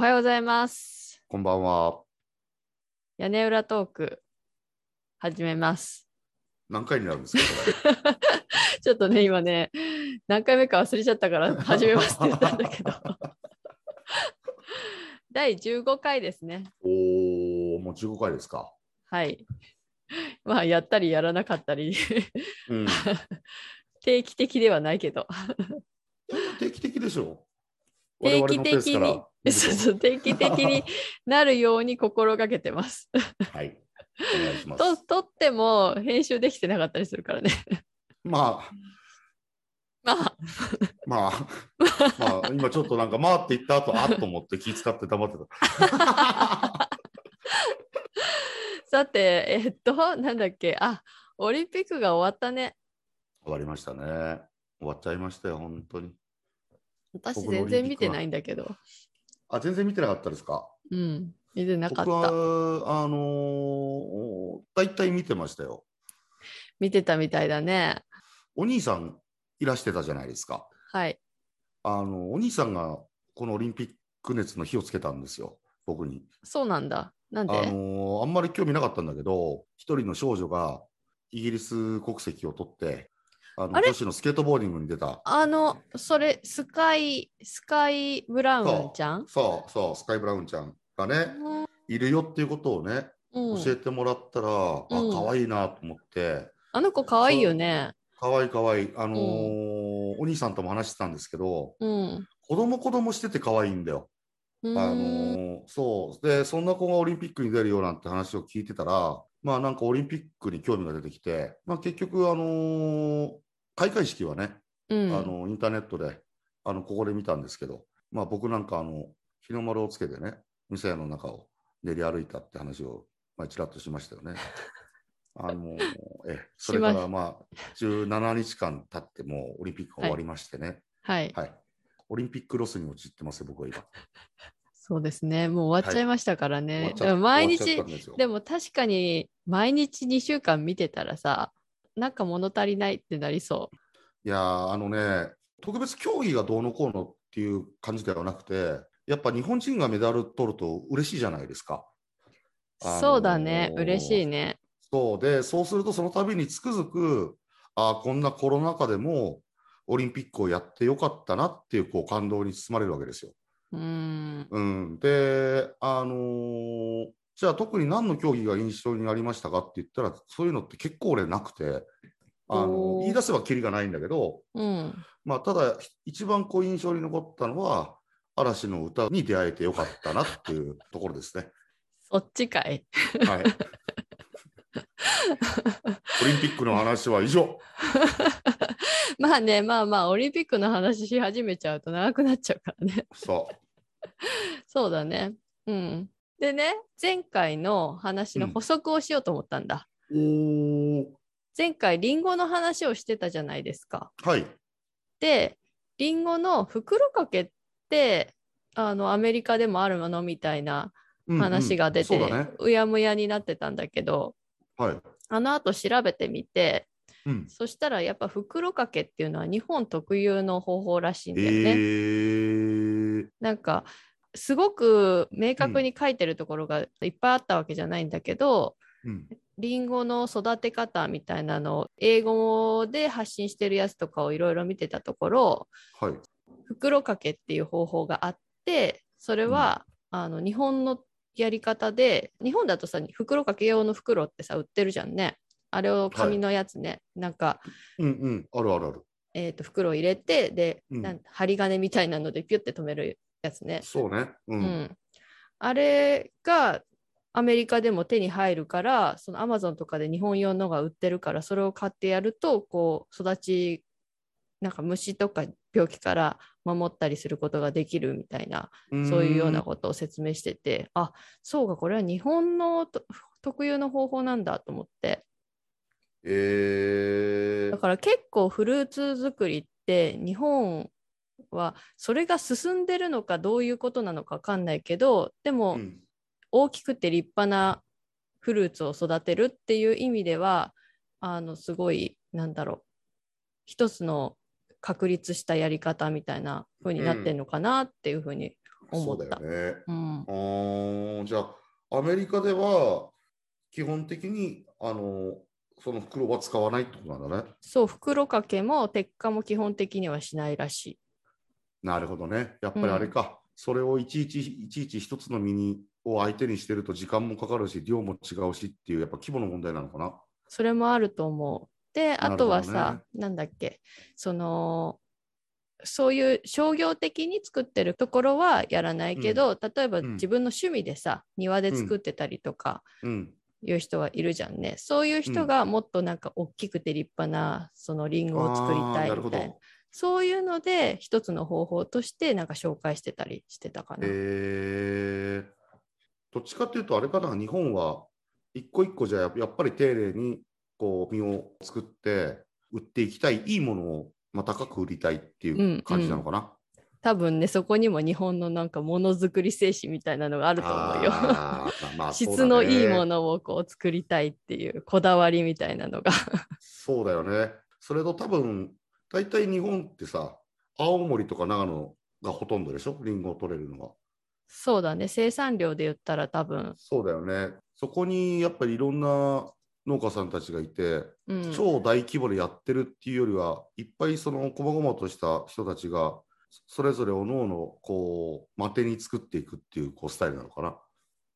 はようございます。こんばんは。屋根裏トーク、始めます。何回になるんですか、こ ちょっとね、今ね、何回目か忘れちゃったから、始めますって言ったんだけど。第15回ですね。れ。おお、もう15回ですか。はい。まあ、やったりやらなかったり、うん。定期的ではないけど、定期的でしょ定期的に そうそう定期的に なるように心がけてます。はい。お願いします。と、とっても編集できてなかったりするからね。まあ、まあ、まあ、まあ、今ちょっとなんか、まあって言った後、あっと思って気遣って黙ってた。さて、えっと、なんだっけ、あ、オリンピックが終わったね。終わりましたね。終わっちゃいましたよ、本当に。私全然見てないんだけど。あ、全然見てなかったですか？うん、見てなか僕った。は、あのー、大体見てましたよ。見てたみたいだね。お兄さんいらしてたじゃないですか。はい。あの、お兄さんがこのオリンピック熱の火をつけたんですよ、僕に。そうなんだ。なんで、あのーあんまり興味なかったんだけど、一人の少女がイギリス国籍を取って、あの女子のスケートボーディングに出た。あの、それ、スカイ、スカイ・ブラウンちゃん？そうそう、スカイ・ブラウンちゃんがね、いるよっていうことをね、うん。教えてもらったら、あ、うん。可愛いなと思って、あの子かわいいよね。可愛い可愛い。あのーお兄さんとも話してたんですけど、うん。子供子供してて可愛いんだよ。うあのんーそう。でそんな子がオリンピックに出るよなんて話を聞いてたらまあなんかオリンピックに興味が出てきて、まあ、結局あのー開会式はね、うんあのインターネットであのここで見たんですけど、まあ、僕なんかあの日の丸をつけてね店の中を練り歩いたって話を、まあ、ちらっとしましたよね。あのーえそれからまあ17日間経ってもうオリンピックが終わりましてね、はい。はい、オリンピックロスに陥ってますよ僕は今。そうですね。もう終わっちゃいましたからね。終わっちゃでも毎日ででも確かに毎日2週間見てたらさ、なんか物足りないってなりそう。いやーあのね、特別競技がどうのこうのっていう感じではなくて、やっぱ日本人がメダル取ると嬉しいじゃないですか。あのーそうだね。嬉しいね。そうで、そうするとその度につくづく、あーこんなコロナ禍でもオリンピックをやってよかったなっていうこう感動に包まれるわけですよ。うーん。うん、で、あのーじゃあ特に何の競技が印象にありましたかって言ったら、そういうのって結構俺なくて、あの言い出せばきりがないんだけど、うん。まあ、ただ、一番こう印象に残ったのは、嵐の歌に出会えてよかったなっていう ところですね。そっちかい。はい。オリンピックの話は以上。まあね、まあまあ、オリンピックの話し始めちゃうと長くなっちゃうからね。そそうだね。うん。でね、前回の話の補足をしようと思ったんだ。う。おー前回、リンゴの話をしてたじゃないですか。はい。で、リンゴの袋かけって、あの、アメリカでもあるもの？みたいな話が出て、そうだね。うやむやになってたんだけど、はい。あの後調べてみて、うん。そしたらやっぱ袋かけっていうのは日本特有の方法らしいんだえよね。ー。なんかすごく明確に書いてるところがいっぱいあったわけじゃないんだけど、うん。リンゴの育て方みたいなのを英語で発信してるやつとかをいろいろ見てたところはい。袋かけっていう方法があってそれは、あの日本のやり方で日本だとさ袋かけ用の袋ってさ売ってるじゃんねあれを紙のやつね、なんか、うんうん。あるあるある。えー、と袋を入れてで、うん針金みたいなのでピュッて止めるやつね、そうね。う。うんん、あれがアメリカでも手に入るからそのアマゾンとかで日本用のが売ってるからそれを買ってやるとこう育ちなんか虫とか病気から守ったりすることができるみたいなそういうようなことを説明しててあそうかこれは日本のと特有の方法なんだと思ってえー。だから結構フルーツ作りって日本はそれが進んでるのかどういうことなのか分かんないけどでも、うん大きくて立派なフルーツを育てるっていう意味ではあのすごいなんだろう一つの確立したやり方みたいな風になってんのかなっていう風に思った。そうだよね。うんじゃあ、アメリカでは基本的にあのその袋は使わないってことなんだね。そう、袋掛けも鉄火も基本的にはしないらしい。なるほどね。やっぱりあれか、それをいちいちいちいち一つのミニを相手にしてると時間もかかるし、量も違うしっていう、やっぱ規模の問題なのかな。それもあると思う。で、あとはさ、なんだっけ、その、そういう商業的に作ってるところはやらないけど、例えばうん自分の趣味でさ、庭で作ってたりとかうん。いう人はいるじゃんね。そういう人がもっとなんか大きくて立派なそのリンゴを作りたいみたいなど。。そういうので一つの方法としてなんか紹介してたりしてたかな。えー、どっちかっていうと、あれかな、日本は一個一個じゃややっぱり丁寧にこう実を作って売っていきたい、いいものを、まあ、高く売りたいっていう感じなのかな？多分ね、そこにも日本のなんかものづくり精神みたいなのがあると思うよ。あ 質のいいものをこう作りたいっていうこだわりみたいなのが。そうだよね。それと多分、大体日本ってさ、青森とか長野がほとんどでしょ、リンゴを取れるのは。そうだね、生産量で言ったら多分、そうだよね。そこにやっぱりいろんな農家さんたちがいて、うん、超大規模でやってるっていうよりは、いっぱいその細々とした人たちが、それぞれおのおのこう、待てに作っていくっていうこうスタイルなのかな？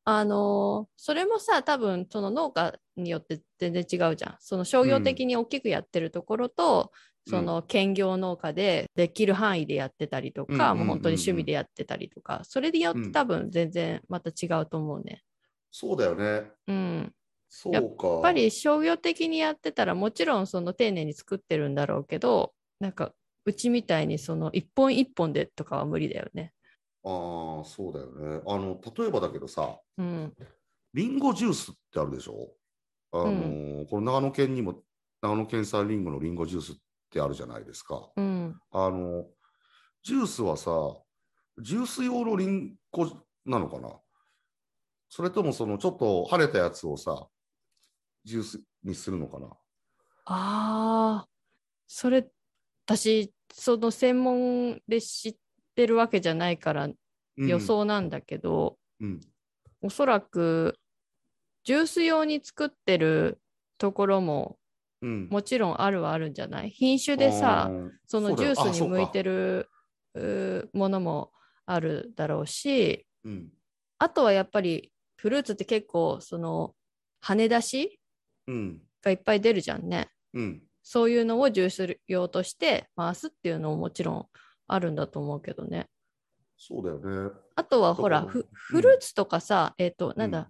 あのーそれもさ、多分その農家によって全然違うじゃん。その商業的に大きくやってるところと、うんその兼業農家でできる範囲でやってたりとか、うんうんうんうんもう本当に趣味でやってたりとか、それによっうんて多分全然また違うと思うね。そうだよね。うん。そうか。やっぱり商業的にやってたらもちろんその丁寧に作ってるんだろうけどなんかうちみたいにその一本一本でとかは無理だよね。ああ、そうだよね。あの、例えばだけどさ、うん。リンゴジュースってあるでしょ？あのーこの長野県にも長野県産リンゴのリンゴジュースってあるじゃないですか。うん。あのジュースはさ、ジュース用のリンゴなのかな？それともそのちょっと晴れたやつをさ、ジュースにするのかな？ああ、それ私その専門で知ってるわけじゃないからうん予想なんだけど、うん。おそらくジュース用に作ってるところもうん。もちろんあるはあるんじゃない？品種でさそのジュースに向いてる。ものもあるだろうしうん。あとはやっぱりフルーツって結構その跳ね出しうん。がいっぱい出るじゃんねうん。そういうのをジュース用として回すっていうのももちろんあるんだと思うけどねそうだよね。あとはほらフフルーツとかさ、えっ、となんだ、うん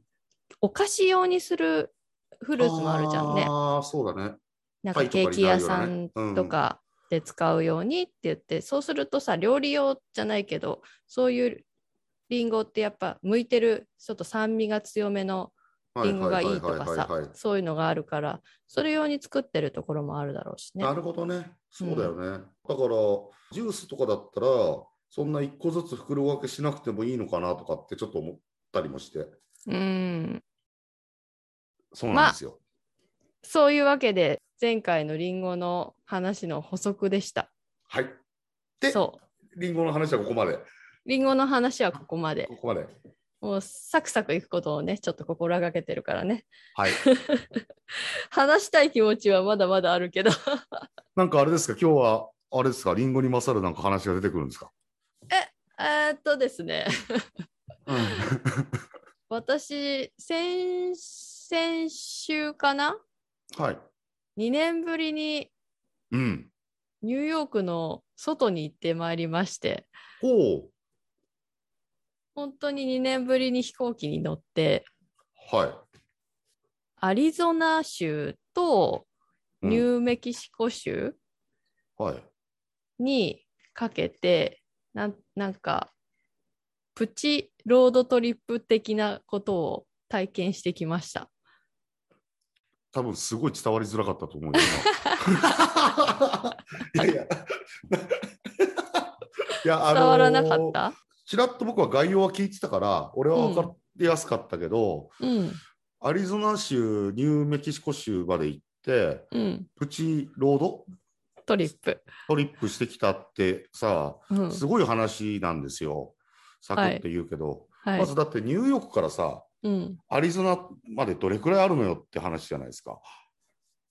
お菓子用にするフルーツもあるじゃんねああ、そうだね。なんかかケーキ屋さんとかで使うようにって言って、そうするとさ料理用じゃないけどそういうリンゴってやっぱ向いてるちょっと酸味が強めのリンゴがいいとかさそういうのがあるからそれ用に作ってるところもあるだろうしねな。るほどね。そうだよね。だから、ジュースとかだったら、そんな一個ずつ袋分けしなくてもいいのかなとかってちょっと思ったりもして。うんそうなんですよ。そういうわけで前回のリンゴの話の補足でした。はい。で、そうリンゴの話はここまで。リンゴの話はここまでこ。こまで。もうサクサクいくことをねちょっと心がけてるからね。はい。話したい気持ちはまだまだあるけど なんかあれですか、今日は、あれですか、リンゴに勝るなんか話が出てくるんですか？えーっとですねうん。私先先週かな？はい。2年ぶりにうん。ニューヨークの外に行ってまいりましてほ本当に2年ぶりに飛行機に乗ってう。はい。アリゾナ州とうんニューメキシコ州はい。にかけて、なんなんかプチロードトリップ的なことを体験してきました。多分すごい伝わりづらかったと思うよ。今 いやいや。いや、あのー伝わらなかった、ちらっと僕は概要は聞いてたから、俺は分かりやすかったけど、うんアリゾナ州、ニューメキシコ州まで行って、うんプチロード？トリップ。トリップしてきたってさ、うんすごい話なんですよ。サクッと言うけど、はい。まずだってニューヨークからさ、うん。アリゾナまでどれくらいあるのよって話じゃないですか。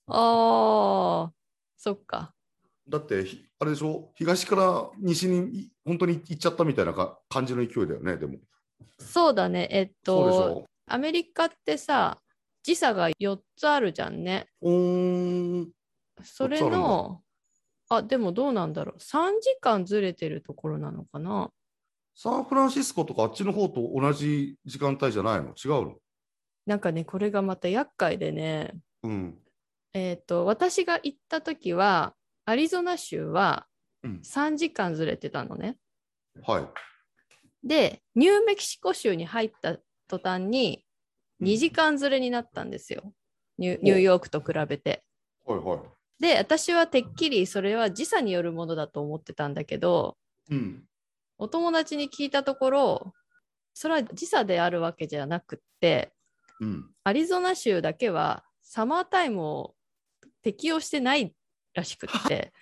ああ、そっか。だって、ひあれでしょ、東から西にい本当に行っちゃったみたいなか感じの勢いだよね、でも。そうだね。えっと、ょ。アメリカってさ、時差が4つあるじゃんね。うーん。それ4つあるんの、あ、でもどうなんだろう。3時間ずれてるところなのかな。サンフランシスコとかあっちの方と同じ時間帯じゃないの？違うの？なんかね、これがまた厄介でね、うん。えっと、私が行った時は、アリゾナ州はうん。3時間ずれてたのね。はい。で、ニューメキシコ州に入った途端に2時間ずれになったんですよ。ニュニューヨークと比べて。はいはい。で、私はてっきりそれは時差によるものだと思ってたんだけど、うん。お友達に聞いたところ、それは時差であるわけじゃなくって、うん。アリゾナ州だけはサマータイムを適用してないらしくって、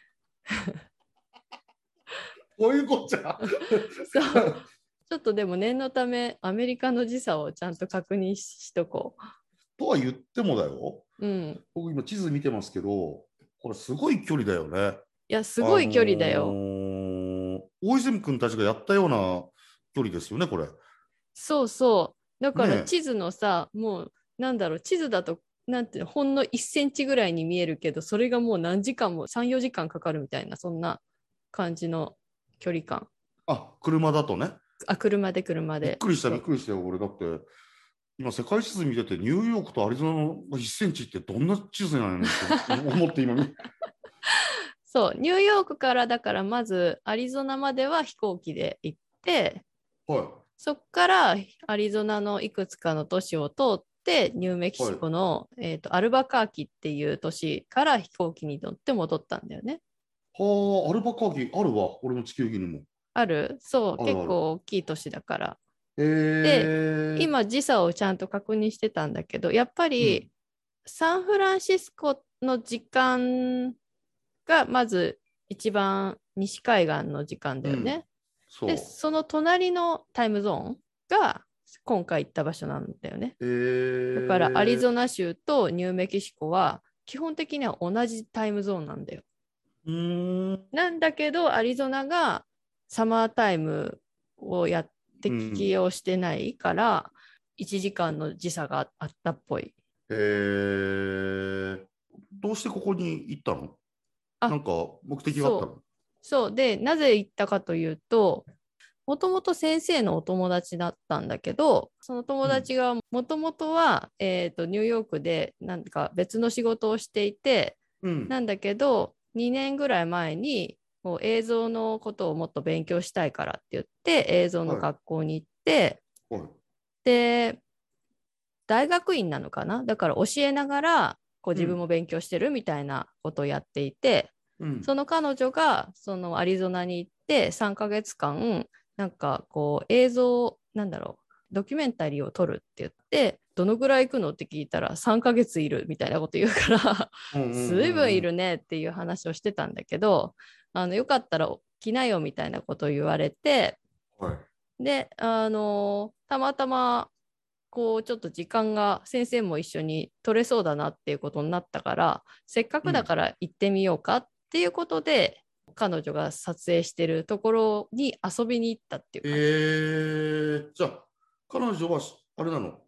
こういうことじゃ？そうちょっとでも念のためアメリカの時差をちゃんと確認ししとことは言ってもだよ。う。うん。僕今地図見てますけど、これすごい距離だよね。いや、すごい距離だあよ。のー大泉君たちがやったような距離ですよね、これ。そうそう。だから地図のさ、もうなんだろう、地図だと、なんていうの、ほんの1センチぐらいに見えるけど、それがもう何時間も、3、4時間かかるみたいな、そんな感じの距離感。あ、車だとね。あ、車で車で。びっくりした、びっくりしたよ、俺だって。今、世界地図見てて、ニューヨークとアリゾナの1センチってどんな地図なのって思って今見、そう、ニューヨークからだからまずアリゾナまでは飛行機で行って、はそこからアリゾナのいくつかの都市を通って、ニューメキシコの、えーとアルバカーキっていう都市から飛行機に乗って戻ったんだよね。い。はあ、アルバカーキあるわ、俺の地球儀にも。ある？そう、結構大きい都市だから。えー、今、時差をちゃんと確認してたんだけど、やっぱり、うんサンフランシスコの時間がまず一番西海岸の時間だよね。そう。で、その隣のタイムゾーンが今回行った場所なんだよね。えー、だからアリゾナ州とニューメキシコは基本的には同じタイムゾーンなんだよ。ん。なんだけど、アリゾナがサマータイムをやって適用してないから、1時間の時差があったっぽい。えー、どうしてここに行ったの？あなんか目的があったの？そう。で、なぜ行ったかというと、もともと先生のお友達だったんだけど、その友達がもともとは、えーとニューヨークでなんか別の仕事をしていて、うん。なんだけど、2年ぐらい前にもう映像のことをもっと勉強したいからって言って、映像の学校に行って、はい。で、大学院なのかな？だから教えながらこう自分も勉強してるみたいなことをやっていて、うん、その彼女がそのアリゾナに行って3ヶ月間なんかこう映像なんだろうドキュメンタリーを撮るって言ってどのぐらい行くのって聞いたら3ヶ月いるみたいなこと言うから 随分いるねっていう話をしてたんだけどあのよかったら来なよみたいなことを言われてはい。であのたまたまこうちょっと時間が先生も一緒に取れそうだなっていうことになったからせっかくだから行ってみようかっていうことで、彼女が撮影してるところに遊びに行ったっていう感じ。えー、じゃあ、彼女はしあれなの？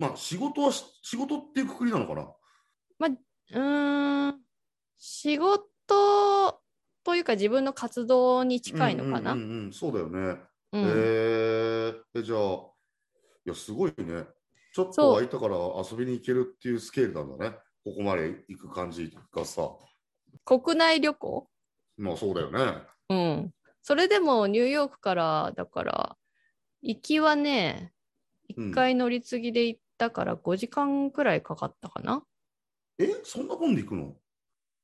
まあ、仕事はし仕事っていうくくりなのかな？うーん仕事というか自分の活動に近いのかな？うんうんそうだよね。うんえーえ、じゃあ、いや、すごいね。ちょっと空いたから遊びに行けるっていうスケールなんだね。ここまで行く感じがさ。国内旅行？まあ、そうだよね。うん。それでもニューヨークからだから行きはねうん1回乗り継ぎで行ったから5時間くらいかかったかな。え、そんなもんで行くの？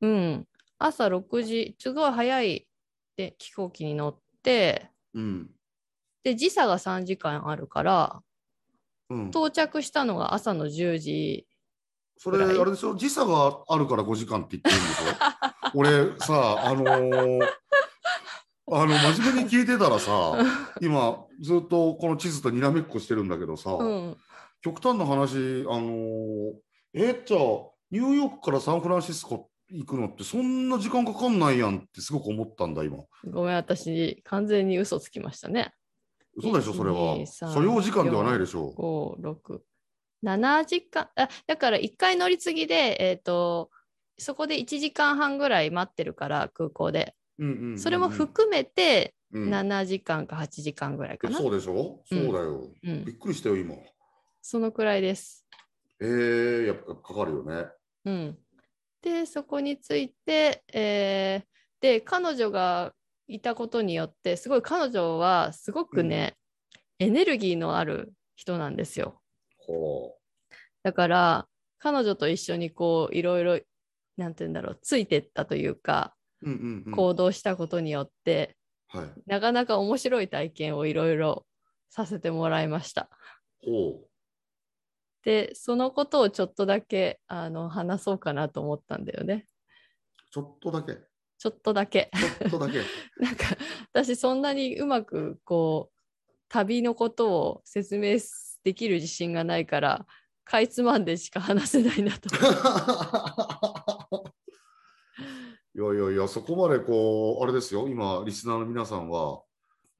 うん。朝6時、すごい早いで飛行機に乗って、うん。で、時差が3時間あるから、うん、到着したのが朝の10時。それ、あれでしょ？時差があるから5時間って言ってるんでしょ？俺さ、あのーあの真面目に聞いてたらさ今ずっとこの地図とにらめっこしてるんだけどさ、うん、極端な話あのーえじゃあニューヨークからサンフランシスコ行くのってそんな時間かかんないやんってすごく思ったんだ今。ごめん、私、完全に嘘つきましたね。嘘でしょ？それは。1 2 3所要時間ではないでしょ5、6、7時間、あだから1回乗り継ぎで、えっ、と、そこで1時間半ぐらい待ってるから、空港で。うんうんうんうん。それも含めて、うん。7時間か8時間ぐらいかな。そうでしょ？そうだよ、うん。びっくりしたよ今。そのくらいです。えー、やっぱかかるよね。うん、でそこについて、えーで彼女がいたことによってすごい彼女はすごくね、エネルギーのある人なんですよ。ほだから彼女と一緒にこういろいろなんて言うんだろうついてったというかう、うんうんうん、行動したことによって、はいなかなか面白い体験をいろいろさせてもらいました。ほでそのことをちょっとだけあの話そうかなと思ったんだよね。うちょっとだけちょっとだけ。ちょっとだけ なんか私そんなにうまくこう旅のことを説明できる自信がないからかいつまんでしか話せないなと。いやいやいや、そこまでこう、あれですよ、今、リスナーの皆さんは、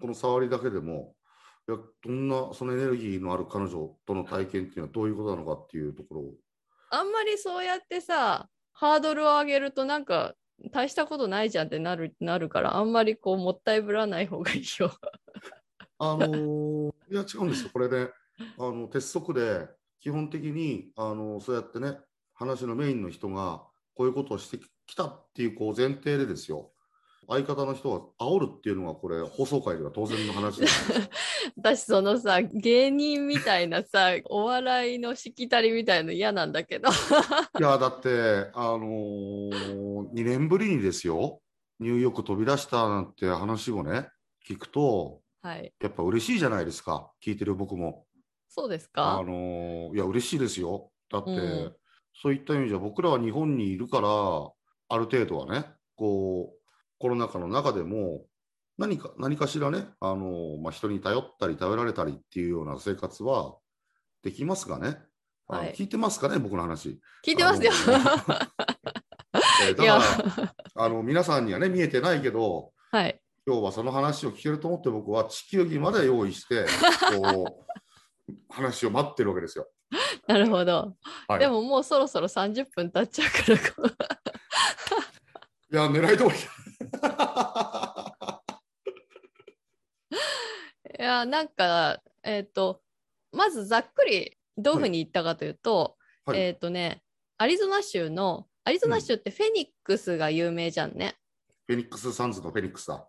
この触りだけでも、いやどんなそのエネルギーのある彼女との体験っていうのはどういうことなのかっていうところを。あんまりそうやってさハードルを上げるとなんか大したことないじゃんってなるなるからあんまりこうもったいぶらない方がいいよ。あのーいや、違うんですよ、これね、あの鉄則で、基本的に、あのそうやってね、話のメインの人がこういうことをしてきたっていうこう前提でですよ、相方の人が煽るっていうのが、これ、放送界では当然の話です。私そのさ芸人みたいなさお笑いのしきたりみたいの嫌なんだけど。いや、だって、あのー、2年ぶりにですよ、ニューヨーク飛び出したなんて話をね、聞くと、はいやっぱ嬉しいじゃないですか、聞いてる僕も。そうですあかのーいや、嬉しいですよ。だって、うんそういった意味じゃ、僕らは日本にいるから、ある程度はね、こう、コロナ禍の中でも、何か、何かしらね、あのーまあ、人に頼ったり、頼られたりっていうような生活はできますがね？あのはい聞いてますかね、僕の話。聞いてますよ。えーだから、あの皆さんにはね、見えてないけど、はい。今日はその話を聞けると思って、僕は地球儀まで用意して、こう、話を待ってるわけですよ。なるほど。はい、でももうそろそろ30分経っちゃうから いや、狙い通り。いやなんかえっ、とまずざっくりどういうふうに言ったかというと、はいえっ、とねアリゾナ州のアリゾナ州ってフェニックスが有名じゃんね。フェニックス・サンズのフェニックスだ。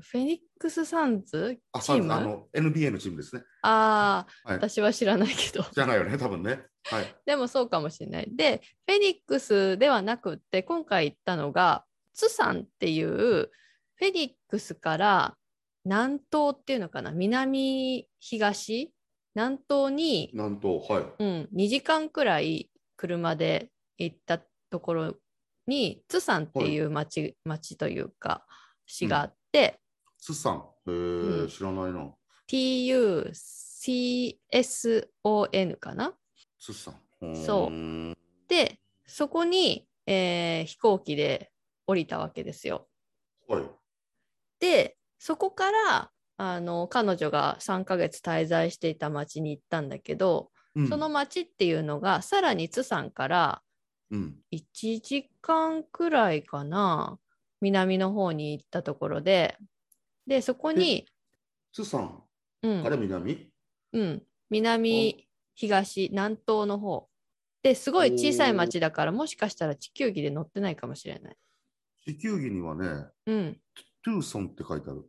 フェニックスサンズあ、チーム？あの、NBA のチームですね。ああ、はい私は知らないけど。じゃないよね、多分ね。はい。でもそうかもしれない。で、フェニックスではなくって、今回行ったのが、ツサンっていう、フェニックスから南東っていうのかな、南東南東に、なんと、はい。うん、2時間くらい車で行ったところに、ツサンっていう町、町というか、市があって、スッさん。へえ、うん知らないな。TUCSON かな？スッさん。そうで、そこに、えー飛行機で降りたわけですよ。はい。で、そこからあの彼女が3ヶ月滞在していた町に行ったんだけど、うんその町っていうのがさらにツサンからうん。1時間くらいかな南の方に行ったところででそこに、スッさん。うんあれ、南？うん、南東南東の方ですごい小さい町だからもしかしたら地球儀で乗ってないかもしれない。地球儀にはね、うん、トゥーソンって書いてある。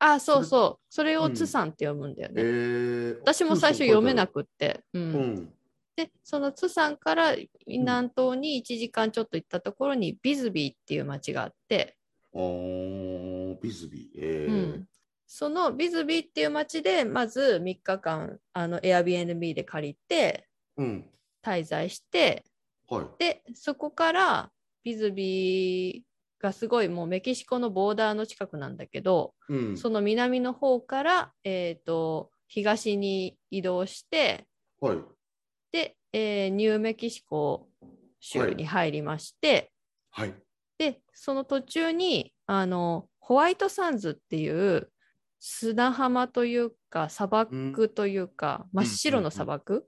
あそうそうそれをうんツサンって読むんだよえね。ー、私も最初読めなくって。ううんん。でそのツサンから南東に1時間ちょっと行ったところにビズビーっていう町があって、あービズビー。えうーん、そのビズビーっていう町でまず3日間あの Airbnb で借りてうん。滞在してはい。でそこからビズビーがすごいもうメキシコのボーダーの近くなんだけど、うん。その南の方から、えー、と東に移動してはい。で、えーニューメキシコ州に入りまして、はい。でその途中にあのホワイトサンズっていう砂浜というか砂漠というか、真っ白の砂漠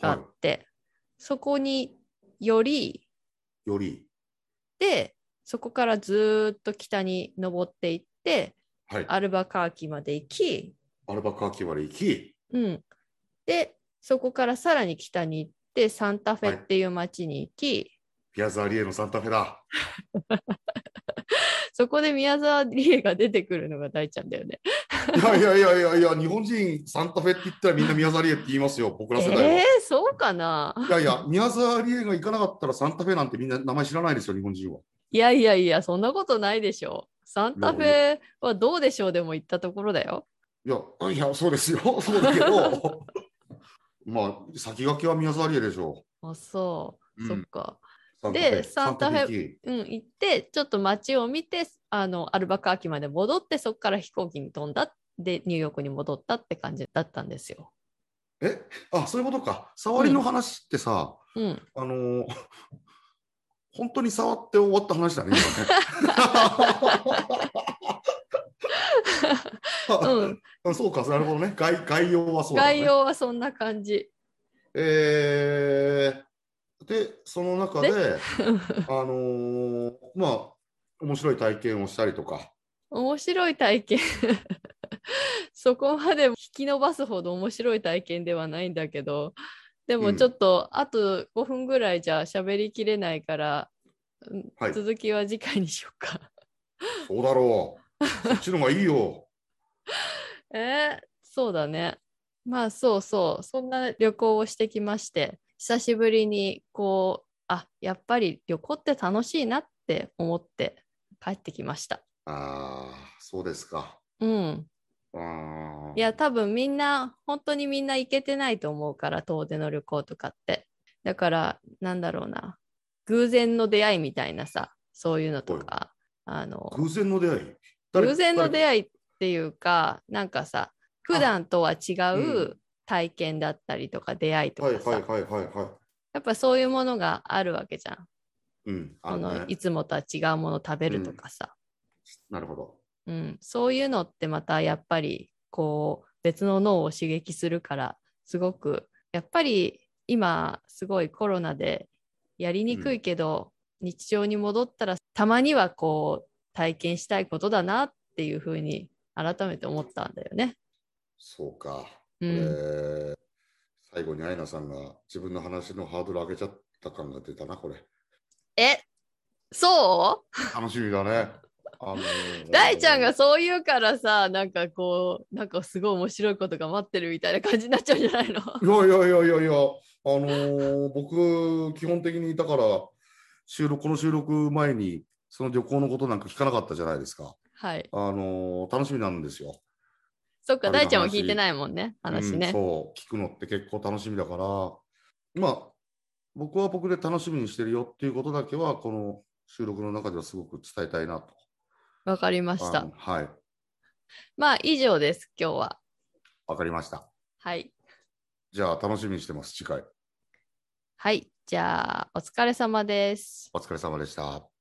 があはって、そこによりい。より。でそこからずーっと北に登っていってはい。アルバカーキまで行き、アルバカーキまで行き。うん、でそこからさらに北に行ってサンタフェっていう町に行き、ピアザーリエのサンタフェだ。そこで宮沢りえが出てくるのが大ちゃんだよね。いやいやいやいやいや、日本人サンタフェって言ったらみんな宮沢りえって言いますよ、僕ら世代は。えー、そうかな？いやいや、宮沢りえが行かなかったらサンタフェなんてみんな名前知らないですよ、日本人は。いやいやいや、そんなことないでしょ。サンタフェはどうでしょうでも行ったところだよ。いや、いや、そうですよ、そうだけど、まあ、先駆けは宮沢りえでしょあ、そう、うんそっか。う。でサンタフェうん、行って、ちょっと街を見て、あの、アルバカーキまで戻って、そこから飛行機に飛んだ。で、ニューヨークに戻ったって感じだったんですよ。え？あ、そういうことか。触りの話ってさ、うん。あのー本当に触って終わった話だね、今ね。うん、そうか、なるほどね。概概要はそうだ、ね。概要はそんな感じ。えー、で、その中で、あのーまあ、面白い体験をしたりとか、面白い体験。そこまで引き伸ばすほど面白い体験ではないんだけど、でうんもちょっと、あと5分ぐらいじゃ喋りきれないから、うんはい続きは次回にしようか。そうだろう。そっちの方がいいよ。えーそうだね。まあそうそう、そんな旅行をしてきまして、久しぶりにこう、あやっぱり旅行って楽しいなって思って帰ってきました。ああ、そうですか。うん。いや、多分みんな、本当にみんな行けてないと思うから、遠出の旅行とかって。だから、なんだろうな、偶然の出会いみたいなさ、そういうのとか、あの、偶然の出会い？偶然の出会い。っていうか、なんかさ、普段とは違うう体験だったりとか、出会いとはいかさ、はいはいはいはい。やっぱそういうものがあるわけじゃん。うん、ああのいつもとは違うもの食べるとかさ。なるほど。うん、そういうのってまたやっぱりこう別の脳を刺激するからすごくやっぱり今すごいコロナでやりにくいけど、日常に戻ったらたまにはこう体験したいことだなっていうふうに改めて思ったんだよね。そうか。うえ最後にアイナさんが自分の話のハードル上げちゃった感が出たな、これ。えそう？楽しみだね。あのー大ちゃんがそう言うからさなんかこうなんかすごい面白いことが待ってるみたいな感じになっちゃうんじゃないの？いやいやいやいやいや、あのー僕、基本的にだから、収録、この収録前に、その旅行のことなんか聞かなかったじゃないですか。はい。あのー楽しみなんですよ。そっか大ちゃんは聞いてないもんね話うんね。そう、聞くのって結構楽しみだから、まあ、僕は僕で楽しみにしてるよっていうことだけは、この収録の中ではすごく伝えたいなと。わかりました。はい、まあ以上です今日は。わかりました。はい。じゃあ、楽しみにしてます、次回。はい。じゃあお疲れ様です。お疲れ様でした。